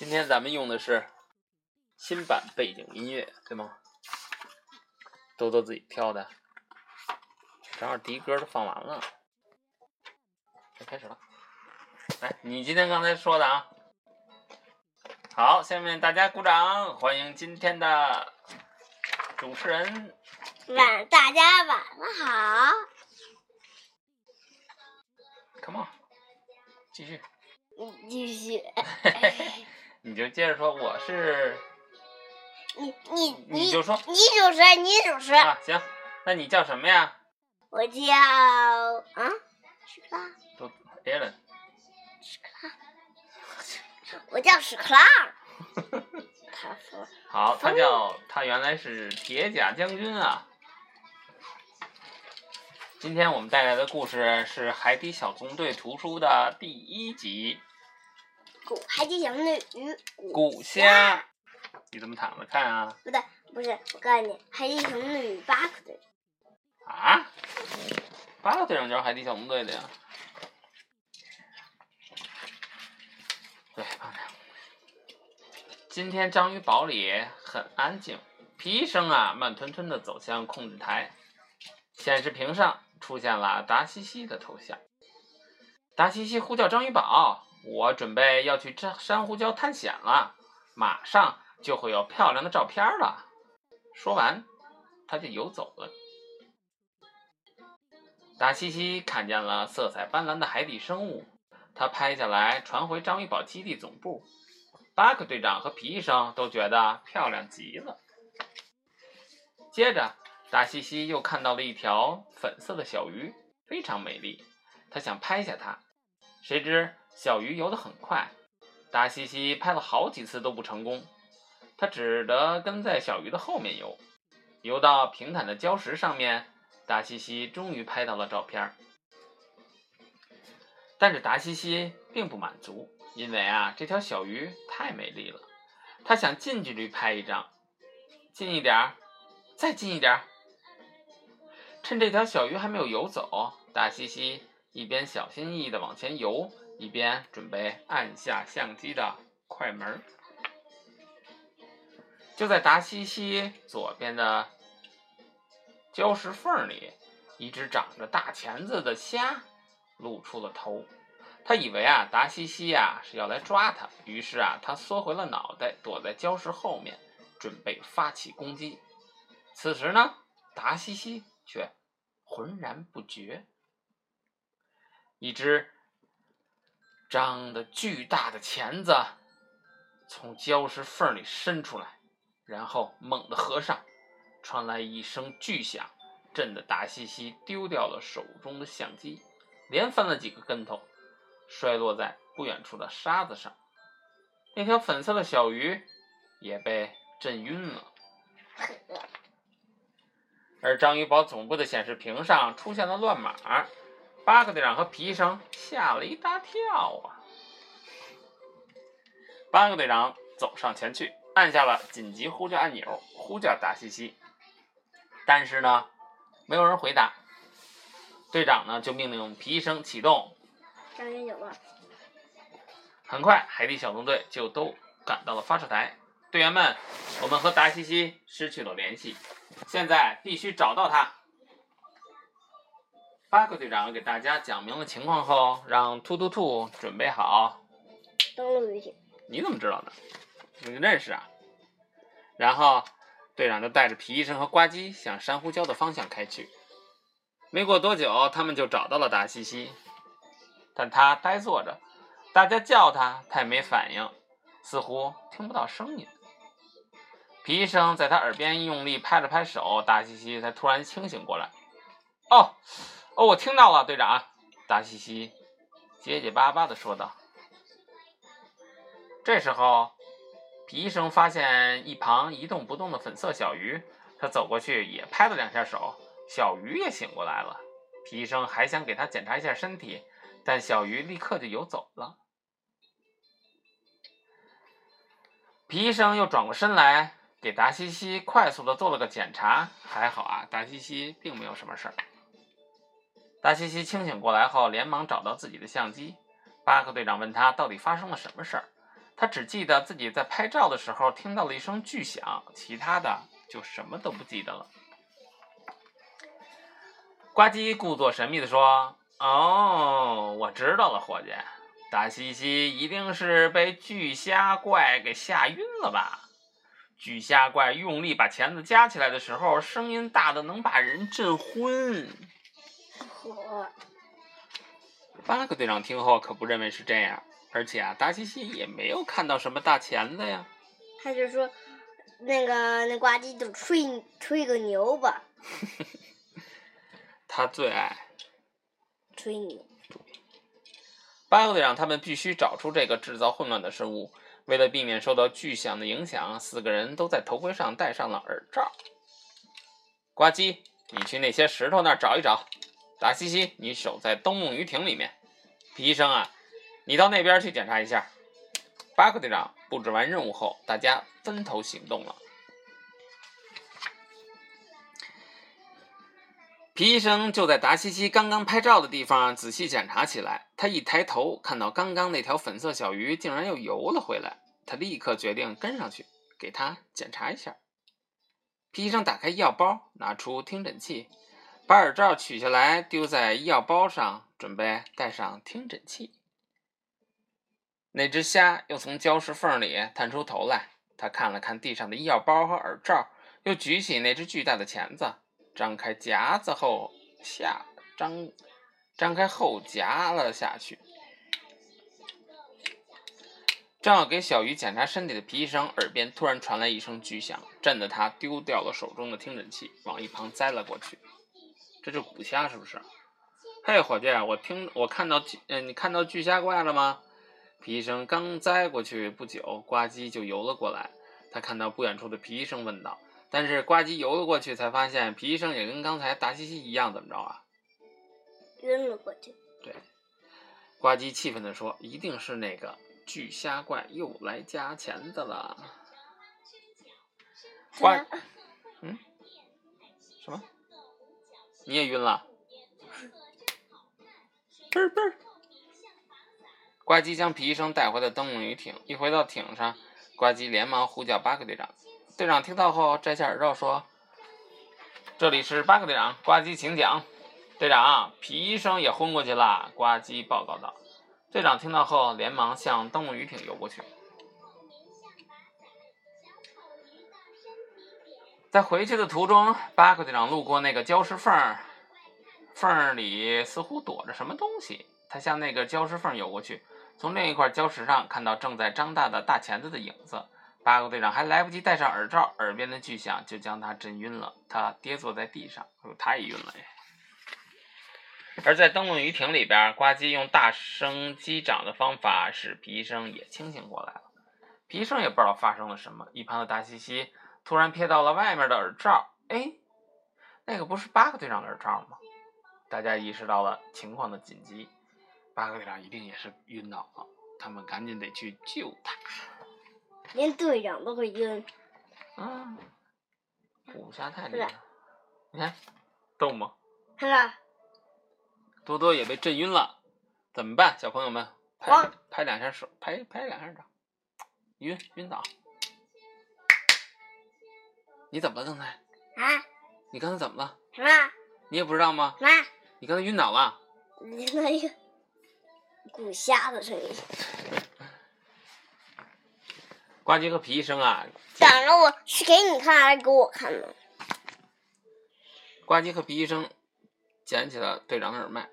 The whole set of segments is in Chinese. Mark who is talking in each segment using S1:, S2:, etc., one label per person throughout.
S1: 今天咱们用的是新版背景音乐，对吗？豆豆自己挑的，正好第一歌都放完了，就开始了。来，你今天刚才说的啊，好，下面大家鼓掌，欢迎今天的主持人。
S2: 晚大家晚上好。
S1: Come on，继续，
S2: 你继续，
S1: 你就接着说，我是，
S2: 你你
S1: 你就说
S2: 你主持，你主持。
S1: 啊，行，那你叫什么呀？
S2: 我叫啊，史克拉，
S1: 都 Alan。
S2: 我叫史克拉。他说
S1: 好，他叫他原来是铁甲将军啊。今天我们带来的故事是《海底小纵队》图书的第一集
S2: 古海底小女与《
S1: 古虾》。你怎么躺着看啊？
S2: 不对，不是，我告诉你，海底小女与巴克队。
S1: 啊？八个队长就是海底小纵队的呀。对。今天章鱼堡里很安静，皮医生啊慢吞吞的走向控制台，显示屏上出现了达西西的头像。达西西呼叫章鱼堡：“我准备要去这珊瑚礁探险了，马上就会有漂亮的照片了。”说完，他就游走了。达西西看见了色彩斑斓的海底生物，他拍下来传回章鱼堡基地总部。巴克队长和皮医生都觉得漂亮极了。接着，达西西又看到了一条粉色的小鱼，非常美丽。他想拍下它，谁知小鱼游得很快，达西西拍了好几次都不成功。他只得跟在小鱼的后面游，游到平坦的礁石上面。达西西终于拍到了照片，但是达西西并不满足，因为啊，这条小鱼太美丽了，他想近距离拍一张，近一点儿，再近一点儿。趁这条小鱼还没有游走，达西西一边小心翼翼地往前游，一边准备按下相机的快门。就在达西西左边的。礁石缝里，一只长着大钳子的虾露出了头。他以为啊，达西西呀是要来抓他，于是啊，他缩回了脑袋，躲在礁石后面，准备发起攻击。此时呢，达西西却浑然不觉。一只张的巨大的钳子从礁石缝里伸出来，然后猛地合上。传来一声巨响，震得达西西丢掉了手中的相机，连翻了几个跟头，摔落在不远处的沙子上。那条粉色的小鱼也被震晕了。而章鱼堡总部的显示屏上出现了乱码，巴克队长和皮医生吓了一大跳啊！巴克队长走上前去，按下了紧急呼叫按钮，呼叫达西西。但是呢，没有人回答。队长呢就命令皮医生启动。
S2: 张元九了。
S1: 很快，海底小纵队就都赶到了发射台。队员们，我们和达西西失去了联系，现在必须找到他。巴克队长给大家讲明了情况后，让兔兔兔准备好
S2: 登陆旅行。
S1: 你怎么知道的？你认识啊？然后。队长就带着皮医生和呱唧向珊瑚礁的方向开去。没过多久，他们就找到了达西西，但他呆坐着，大家叫他，他也没反应，似乎听不到声音。皮医生在他耳边用力拍了拍手，达西西才突然清醒过来。哦，哦，我听到了，队长。达西西结结巴巴的说道。这时候。皮医生发现一旁一动不动的粉色小鱼，他走过去也拍了两下手，小鱼也醒过来了。皮医生还想给他检查一下身体，但小鱼立刻就游走了。皮医生又转过身来，给达西西快速的做了个检查。还好啊，达西西并没有什么事儿。达西西清醒过来后，连忙找到自己的相机。巴克队长问他到底发生了什么事儿。他只记得自己在拍照的时候听到了一声巨响，其他的就什么都不记得了。呱唧故作神秘地说：“哦，我知道了，伙计，大西西一定是被巨虾怪给吓晕了吧？巨虾怪用力把钳子夹起来的时候，声音大的能把人震昏。”
S2: 我
S1: 巴克队长听后可不认为是这样，而且啊，达西西也没有看到什么大钳子呀。
S2: 他就说，那个那呱唧就吹吹个牛吧，
S1: 他最爱
S2: 吹牛。
S1: 巴克队长他们必须找出这个制造混乱的生物。为了避免受到巨响的影响，四个人都在头盔上戴上了耳罩。呱唧，你去那些石头那儿找一找。达西西，你守在灯笼鱼艇里面。皮医生啊，你到那边去检查一下。巴克队长布置完任务后，大家分头行动了。皮医生就在达西西刚刚拍照的地方仔细检查起来。他一抬头，看到刚刚那条粉色小鱼竟然又游了回来。他立刻决定跟上去，给它检查一下。皮医生打开药包，拿出听诊器，把耳罩取下来丢在医药包上，准备戴上听诊器。那只虾又从礁石缝里探出头来，他看了看地上的医药包和耳罩，又举起那只巨大的钳子，张开夹子后下张张开后夹了下去。正要给小鱼检查身体的皮医生耳边突然传来一声巨响，震得他丢掉了手中的听诊器，往一旁栽了过去。这是古虾是不是？嘿，伙计，我听我看到巨，嗯、你看到巨虾怪了吗？皮医生刚栽过去不久，呱唧就游了过来。他看到不远处的皮医生，问道：“但是呱唧游了过去，才发现皮医生也跟刚才达西西一样，怎么着啊
S2: 晕了过去。？”
S1: 对呱唧气愤地说：“一定是那个巨虾怪又来加钱的了。”呱，嗯，什么？你也晕了？呱唧将皮医生带回了灯笼鱼艇，一回到艇上，呱唧连忙呼叫巴克队长。队长听到后摘下耳罩说：“这里是巴克队长，呱唧请讲。”队长，皮医生也昏过去了。呱唧报告道。队长听到后，连忙向灯笼鱼艇游过去。在回去的途中，巴克队长路过那个礁石缝儿，缝儿里似乎躲着什么东西。他向那个礁石缝游过去，从另一块礁石上看到正在张大的大钳子的影子。巴克队长还来不及戴上耳罩，耳边的巨响就将他震晕了。他跌坐在地上，哎呦，他也晕了呀。而在灯笼鱼艇里边，呱唧用大声击掌的方法使皮医生也清醒过来了。皮医生也不知道发生了什么。一旁的达西西突然瞥到了外面的耳罩，哎，那个不是巴克队长的耳罩吗？大家意识到了情况的紧急，巴克队长一定也是晕倒了，他们赶紧得去救他。
S2: 连队长都会晕。
S1: 啊，武侠太厉害了！你看，动吗？
S2: 看看，
S1: 多多也被震晕了，怎么办，小朋友们？拍拍两下手，拍拍两下掌，晕晕倒。你怎么了刚才？
S2: 啊，
S1: 你刚才怎么了？
S2: 什么？
S1: 你也不知道吗？
S2: 什么？
S1: 你刚才晕倒了。
S2: 你那一个古虾的声音，
S1: 呱唧和皮医生啊，
S2: 等着我是给你看还是给我看呢？
S1: 呱唧和皮医生捡起了队长的耳麦，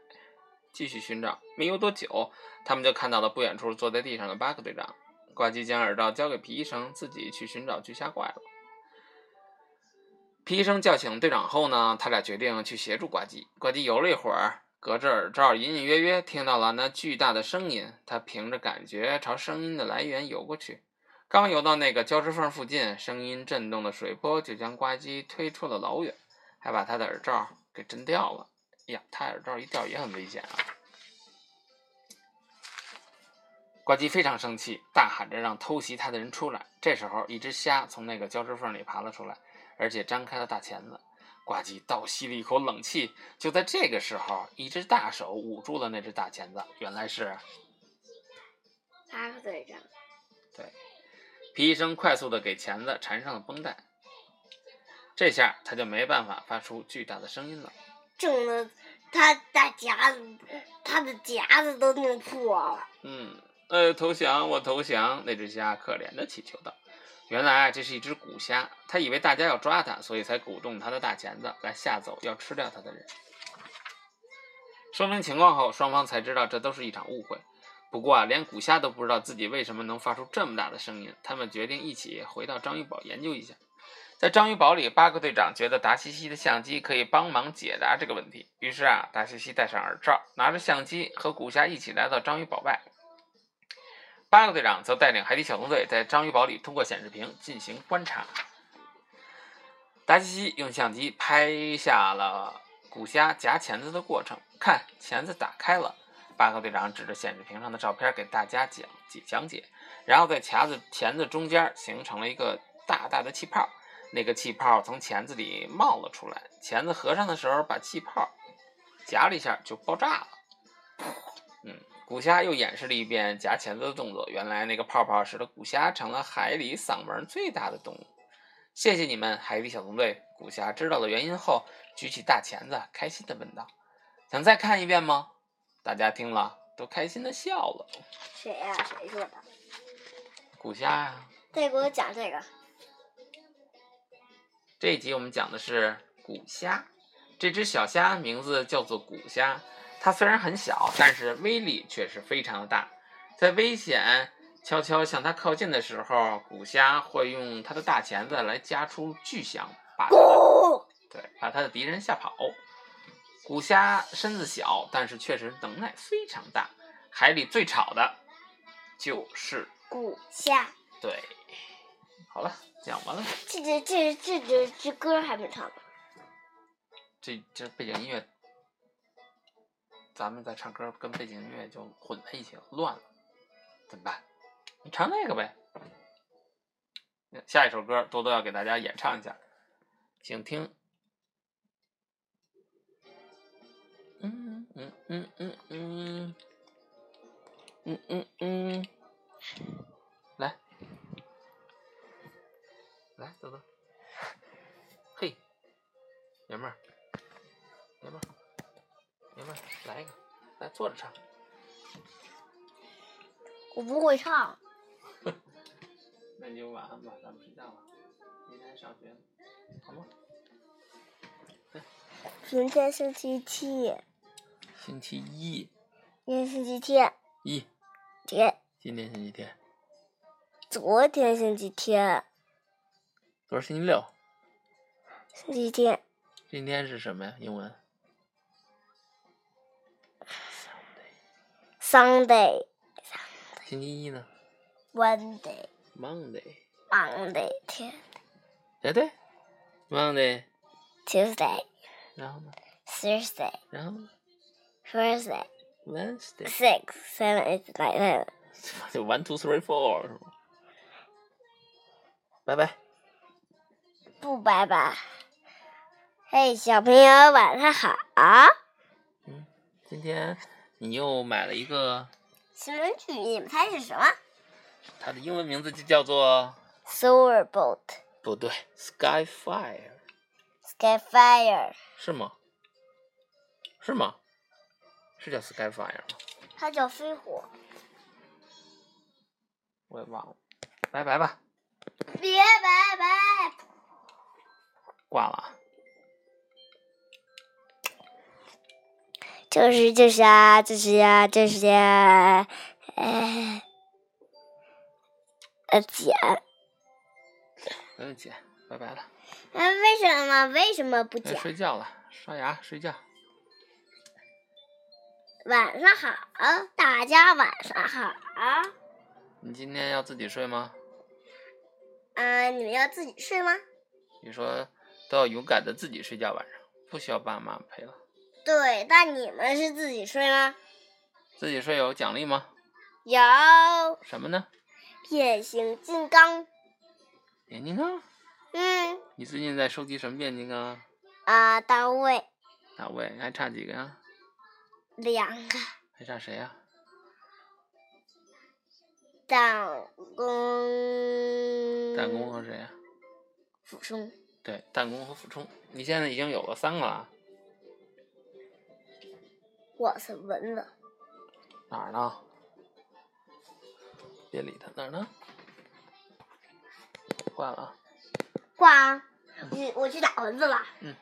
S1: 继续寻找。没有多久，他们就看到了不远处坐在地上的巴克队长。呱唧将耳罩交给皮医生，自己去寻找巨虾怪了。皮医生叫醒队长后呢，他俩决定去协助呱唧。呱唧游了一会儿，隔着耳罩隐隐约约听到了那巨大的声音。他凭着感觉朝声音的来源游过去。刚游到那个礁石缝附近，声音震动的水波就将呱唧推出了老远。还把他的耳罩给震掉了。哎呀，他耳罩一掉也很危险啊！呱唧非常生气，大喊着让偷袭他的人出来。这时候，一只虾从那个礁石缝里爬了出来，而且张开了大钳子。呱唧倒吸了一口冷气。就在这个时候，一只大手捂住了那只大钳子，原来是
S2: 巴克队长，
S1: 对，皮医生快速的给钳子缠上了绷带，这下他就没办法发出巨大的声音了。
S2: 整的他大夹子，他的夹子都弄破了。
S1: 嗯，呃，投降，我投降。那只虾可怜的祈求道：“原来啊这是一只古虾，他以为大家要抓它，所以才鼓动他的大钳子来吓走要吃掉他的人。”说明情况后，双方才知道这都是一场误会。不过啊，连古虾都不知道自己为什么能发出这么大的声音。他们决定一起回到章鱼堡研究一下。在章鱼堡里，巴克队长觉得达西西的相机可以帮忙解答这个问题。于是啊，达西西戴上耳罩，拿着相机和古虾一起来到章鱼堡外。巴克队长则带领海底小纵队在章鱼堡里通过显示屏进行观察。达西西用相机拍下了古虾夹钳子的过程。看，钳子打开了。巴克队长指着显示屏上的照片给大家讲解讲解，然后在钳子钳子中间形成了一个大大的气泡，那个气泡从钳子里冒了出来。钳子合上的时候，把气泡夹了一下就爆炸了。嗯，古虾又演示了一遍夹钳子的动作。原来那个泡泡使得古虾成了海里嗓门最大的动物。谢谢你们，海底小纵队。古虾知道了原因后，举起大钳子，开心地问道。想再看一遍吗？大家听了都开心的笑了。
S2: 谁呀、谁说的？
S1: 古虾呀、
S2: 再给我讲这个。
S1: 这一集我们讲的是古虾，这只小虾名字叫做古虾。它虽然很小，但是威力却是非常的大。在危险悄悄向它靠近的时候，古虾会用它的大钳子来夹出巨响，把对把它的敌人吓跑。古虾身子小，但是确实能耐非常大。海里最吵的就是
S2: 古虾，
S1: 对。好了，讲完了。
S2: 这这这这这这歌还没唱呢。
S1: 这这背景音乐，咱们在唱歌跟背景音乐就混在一起了，乱了，怎么办？你唱那个呗。下一首歌多多要给大家演唱一下，请听。嗯嗯嗯嗯嗯嗯嗯嗯，来，来，多多，嘿，爷们儿。来一个，来坐着唱。
S2: 我不会唱。
S1: 那你就晚安吧，咱们睡觉吧。明天上学，好吗？
S2: 明天星期七，
S1: 星期一，
S2: 今天星期天，
S1: 一，
S2: 天，
S1: 今天星期天，
S2: 昨天星期天，
S1: 昨儿星期六，
S2: 星期天，
S1: 今天是什么呀？英文
S2: Sunday,
S1: 星期一呢
S2: Monday,
S1: ？Monday，
S2: Monday, 天
S1: 对对，Monday，
S2: Tuesday,
S1: 然后呢？
S2: Thursday,
S1: 然后呢
S2: Thursday,
S1: ？Wednesday，
S2: six, seven, eight, nine, ten.
S1: 就 one two three four 是吗？拜拜。
S2: 不拜拜。嘿，小朋友晚上好。
S1: 嗯，今天 你又买了一个，
S2: 新闻剧，你们猜是什么
S1: 它的英文名字就叫做
S2: ？Solar boat,
S1: 不对，Skyfire。
S2: Skyfire，
S1: 是吗？是吗？是叫 Skyfire 吗？
S2: 它叫飞火。
S1: 我也忘了。拜拜吧，
S2: 别拜拜。
S1: 挂了
S2: 就是就是啊，就是呀、就是呀、呃，呃，剪。
S1: 不用姐，拜拜了。
S2: 嗯，为什么为什么不
S1: 该
S2: 剪？
S1: 睡觉了，刷牙睡觉。
S2: 晚上好，大家晚上好。
S1: 你今天要自己睡吗？
S2: 嗯、你们要自己睡吗？
S1: 你说都要勇敢的自己睡觉，晚上不需要爸妈陪了。
S2: 对，那你们是自己睡吗？
S1: 自己睡有奖励吗？
S2: 有
S1: 什么呢？
S2: 变形金刚。
S1: 变形金刚。
S2: 嗯
S1: 你最近在收集什么变形金刚啊？
S2: 啊，单位
S1: 大卫，还差几个呀？
S2: 两个，
S1: 还差谁呀？
S2: 弹弓。
S1: 弹弓和谁呀、
S2: 俯冲。
S1: 对，弹弓和俯冲。你现在已经有了三个了，
S2: 我是蚊子。
S1: 哪儿呢？别理他，哪儿呢？挂了啊。
S2: 挂啊！我我去打蚊子了。
S1: 嗯。